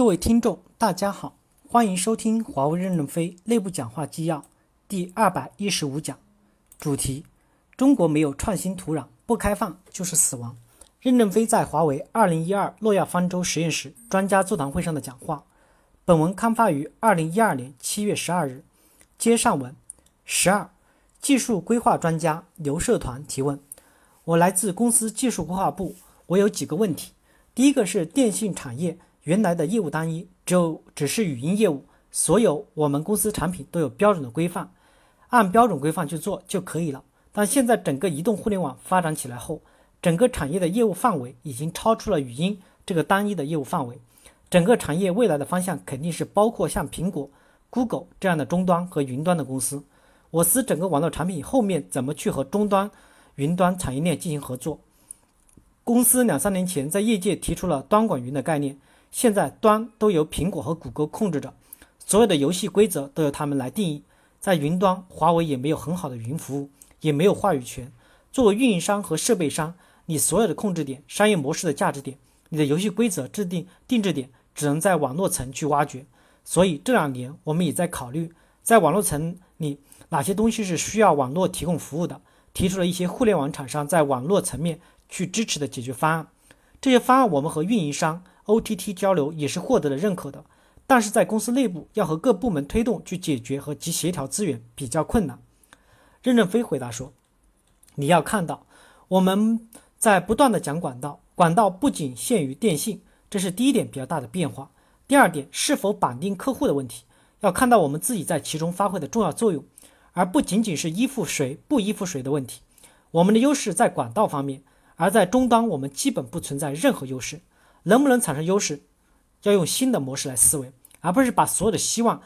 各位听众，大家好，欢迎收听华为任正非内部讲话纪要第二百一十五讲，主题：中国没有创新土壤，不开放就是死亡。任正非在华为二零一二诺亚方舟实验室专家座谈会上的讲话。本文刊发于二零一二年七月十二日。接上文。十二，技术规划专家刘社团提问：我来自公司技术规划部，我有几个问题。第一个是电信产业。原来的业务单一，只有只是语音业务，所有我们公司产品都有标准的规范，按标准规范去做就可以了。但现在整个移动互联网发展起来后，整个产业的业务范围已经超出了语音这个单一的业务范围，整个产业未来的方向肯定是包括像苹果、Google 这样的终端和云端的公司。我司整个网络产品后面怎么去和终端、云端产业链进行合作？公司两三年前在业界提出了端管云的概念。现在端都由苹果和谷歌控制着，所有的游戏规则都由他们来定义。在云端，华为也没有很好的云服务，也没有话语权。作为运营商和设备商，你所有的控制点、商业模式的价值点、你的游戏规则制定定制点，只能在网络层去挖掘。所以这两年我们也在考虑，在网络层里哪些东西是需要网络提供服务的，提出了一些互联网厂商在网络层面去支持的解决方案。这些方案我们和运营商。OTT 交流也是获得了认可的，但是在公司内部要和各部门推动去解决和及协调资源比较困难。任正非回答说：“你要看到，我们在不断的讲管道，管道不仅限于电信，这是第一点比较大的变化。第二点，是否绑定客户的问题，要看到我们自己在其中发挥的重要作用，而不仅仅是依附谁不依附谁的问题。我们的优势在管道方面，而在终端我们基本不存在任何优势。”能不能产生优势，要用新的模式来思维，而不是把所有的希望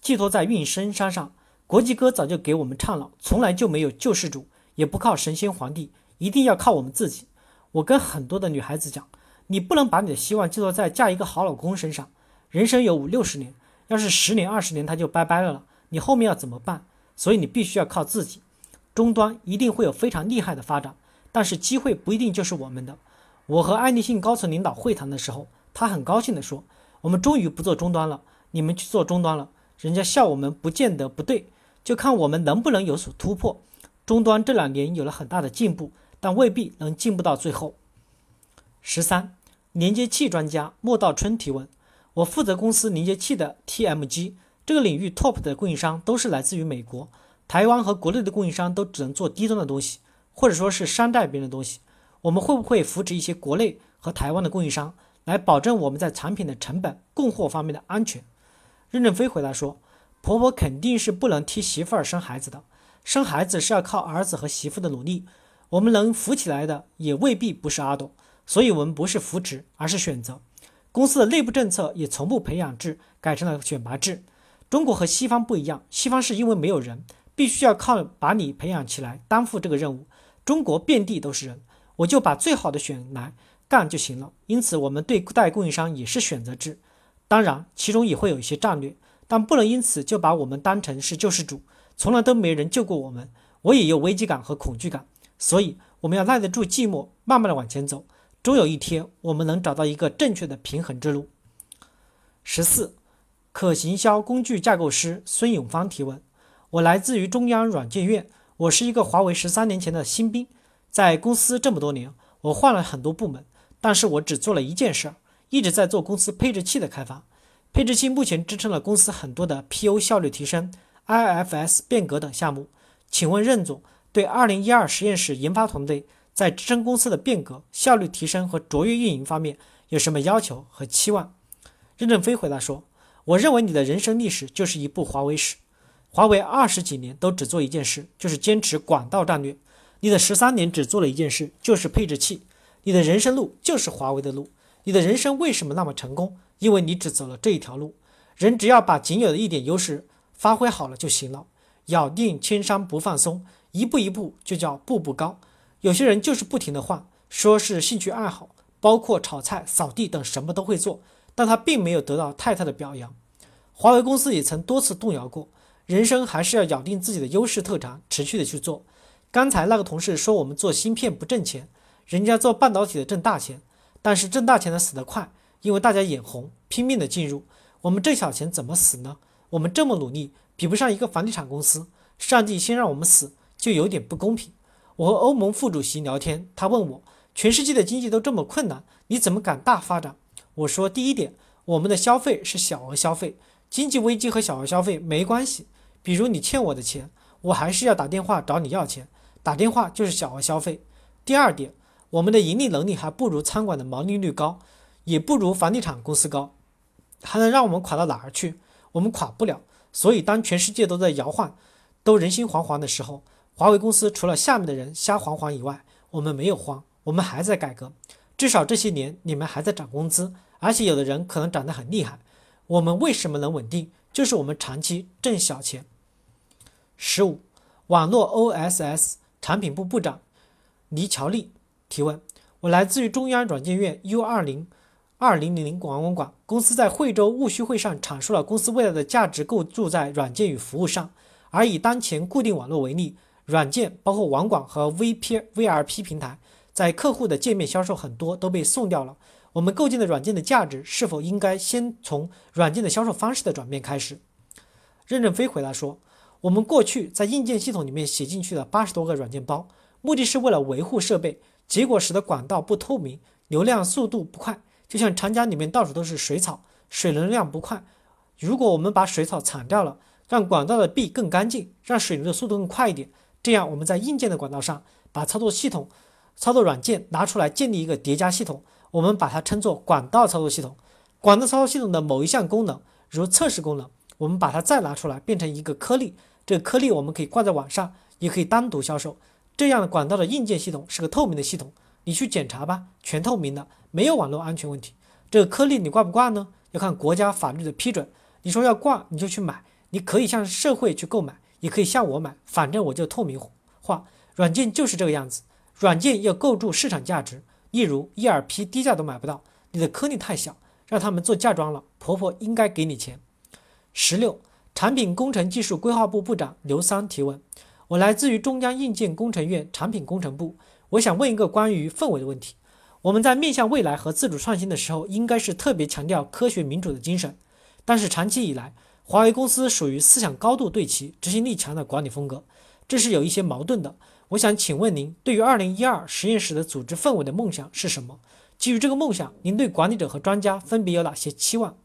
寄托在运营商上。国际歌早就给我们唱了，从来就没有救世主，也不靠神仙皇帝，一定要靠我们自己。我跟很多的女孩子讲，你不能把你的希望寄托在嫁一个好老公身上。人生有五六十年，要是十年二十年他就拜拜了了，你后面要怎么办？所以你必须要靠自己。终端一定会有非常厉害的发展，但是机会不一定就是我们的。我和爱立信高层领导会谈的时候，他很高兴地说：“我们终于不做终端了，你们去做终端了。人家笑我们不见得不对，就看我们能不能有所突破。终端这两年有了很大的进步，但未必能进步到最后。”十三，连接器专家莫道春提问：我负责公司连接器的 TMG 这个领域 top 的供应商都是来自于美国、台湾和国内的供应商都只能做低端的东西，或者说是山寨别人的东西。我们会不会扶持一些国内和台湾的供应商，来保证我们在产品的成本、供货方面的安全？任正非回答说：“婆婆肯定是不能替媳妇儿生孩子的，生孩子是要靠儿子和媳妇的努力。我们能扶起来的，也未必不是阿斗。所以，我们不是扶持，而是选择。公司的内部政策也从不培养制改成了选拔制。中国和西方不一样，西方是因为没有人，必须要靠把你培养起来，担负这个任务。中国遍地都是人。”我就把最好的选来干就行了。因此，我们对待供应商也是选择制，当然其中也会有一些战略，但不能因此就把我们当成是救世主，从来都没人救过我们。我也有危机感和恐惧感，所以我们要耐得住寂寞，慢慢的往前走，终有一天我们能找到一个正确的平衡之路。十四，可行销工具架构师孙永芳提问：我来自于中央软件院，我是一个华为十三年前的新兵。在公司这么多年，我换了很多部门，但是我只做了一件事儿，一直在做公司配置器的开发。配置器目前支撑了公司很多的 PO 效率提升、IFS 变革等项目。请问任总对2012实验室研发团队在支撑公司的变革、效率提升和卓越运营方面有什么要求和期望？任正非回答说：“我认为你的人生历史就是一部华为史。华为二十几年都只做一件事，就是坚持管道战略。”你的十三年只做了一件事，就是配置器。你的人生路就是华为的路。你的人生为什么那么成功？因为你只走了这一条路。人只要把仅有的一点优势发挥好了就行了。咬定千山不放松，一步一步就叫步步高。有些人就是不停的换，说是兴趣爱好，包括炒菜、扫地等什么都会做，但他并没有得到太太的表扬。华为公司也曾多次动摇过，人生还是要咬定自己的优势特长，持续的去做。刚才那个同事说我们做芯片不挣钱，人家做半导体的挣大钱，但是挣大钱的死得快，因为大家眼红，拼命的进入。我们挣小钱怎么死呢？我们这么努力，比不上一个房地产公司。上帝先让我们死，就有点不公平。我和欧盟副主席聊天，他问我，全世界的经济都这么困难，你怎么敢大发展？我说，第一点，我们的消费是小额消费，经济危机和小额消费没关系。比如你欠我的钱，我还是要打电话找你要钱，打电话就是小额消费。第二点，我们的盈利能力还不如餐馆的毛利率高，也不如房地产公司高。还能让我们垮到哪儿去？我们垮不了。所以，当全世界都在摇晃，都人心惶惶的时候，华为公司除了下面的人瞎惶惶以外，我们没有慌，我们还在改革。至少这些年，你们还在涨工资，而且有的人可能涨得很厉害。我们为什么能稳定？就是我们长期挣小钱。十五，网络 OSS 产品部部长黎乔利提问：我来自于中央软件院 U 二零。二零零零广广广公司在惠州务虚会上阐述了公司未来的价值构筑在软件与服务上，而以当前固定网络为例，软件包括网管和 VP、VRP 平台，在客户的界面销售很多都被送掉了。我们构建的软件的价值是否应该先从软件的销售方式的转变开始？任正非回答说：“我们过去在硬件系统里面写进去的八十多个软件包，目的是为了维护设备，结果使得管道不透明，流量速度不快。”就像长江里面到处都是水草，水流量不快。如果我们把水草铲掉了，让管道的壁更干净，让水流的速度更快一点，这样我们在硬件的管道上把操作系统、操作软件拿出来建立一个叠加系统，我们把它称作管道操作系统。管道操作系统的某一项功能，如测试功能，我们把它再拿出来变成一个颗粒，这个颗粒我们可以挂在网上，也可以单独销售。这样的管道的硬件系统是个透明的系统。你去检查吧，全透明的，没有网络安全问题。这个颗粒你挂不挂呢？要看国家法律的批准。你说要挂，你就去买。你可以向社会去购买，也可以向我买，反正我就透明化。软件就是这个样子，软件要构筑市场价值。例如 ERP 低价都买不到，你的颗粒太小，让他们做嫁妆了，婆婆应该给你钱。十六，产品工程技术规划部部长刘桑提问：我来自于中央硬件工程院产品工程部。我想问一个关于氛围的问题：我们在面向未来和自主创新的时候，应该是特别强调科学民主的精神。但是长期以来，华为公司属于思想高度对齐、执行力强的管理风格，这是有一些矛盾的。我想请问您，对于二零一二实验室的组织氛围的梦想是什么？基于这个梦想，您对管理者和专家分别有哪些期望？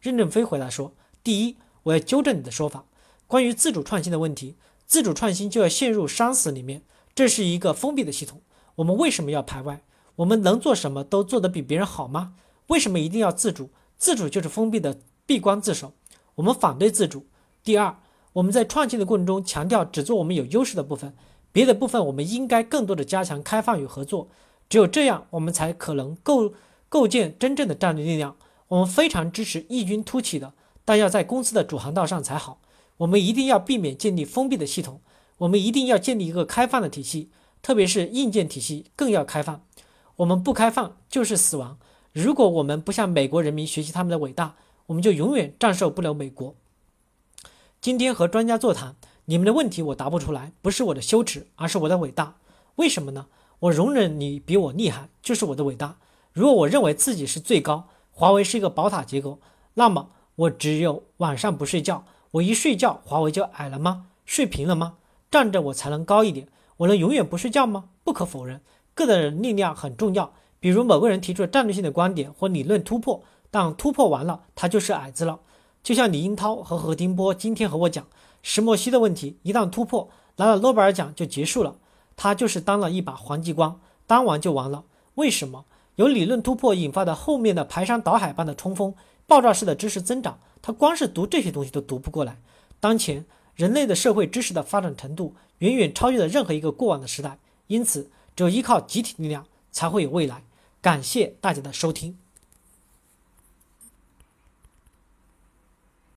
任正非回答说：第一，我要纠正你的说法，关于自主创新的问题，自主创新就要陷入生死里面。这是一个封闭的系统，我们为什么要排外？我们能做什么都做得比别人好吗？为什么一定要自主？自主就是封闭的，闭关自守。我们反对自主。第二，我们在创新的过程中强调只做我们有优势的部分，别的部分我们应该更多的加强开放与合作。只有这样，我们才可能构构建真正的战略力量。我们非常支持异军突起的，但要在公司的主航道上才好。我们一定要避免建立封闭的系统。我们一定要建立一个开放的体系，特别是硬件体系更要开放。我们不开放就是死亡。如果我们不向美国人民学习他们的伟大，我们就永远战胜不了美国。今天和专家座谈，你们的问题我答不出来，不是我的羞耻，而是我的伟大。为什么呢？我容忍你比我厉害，就是我的伟大。如果我认为自己是最高，华为是一个宝塔结构，那么我只有晚上不睡觉。我一睡觉，华为就矮了吗？睡平了吗？站着我才能高一点，我能永远不睡觉吗？不可否认，个人力量很重要。比如某个人提出了战略性的观点或理论突破，但突破完了，他就是矮子了。就像李英涛和何丁波今天和我讲，石墨烯的问题一旦突破，拿了诺贝尔奖就结束了。他就是当了一把黄继光，当完就完了。为什么？有理论突破引发的后面的排山倒海般的冲锋，爆炸式的知识增长，他光是读这些东西都读不过来。当前。人类的社会知识的发展程度远远超越了任何一个过往的时代，因此，只有依靠集体力量才会有未来。感谢大家的收听。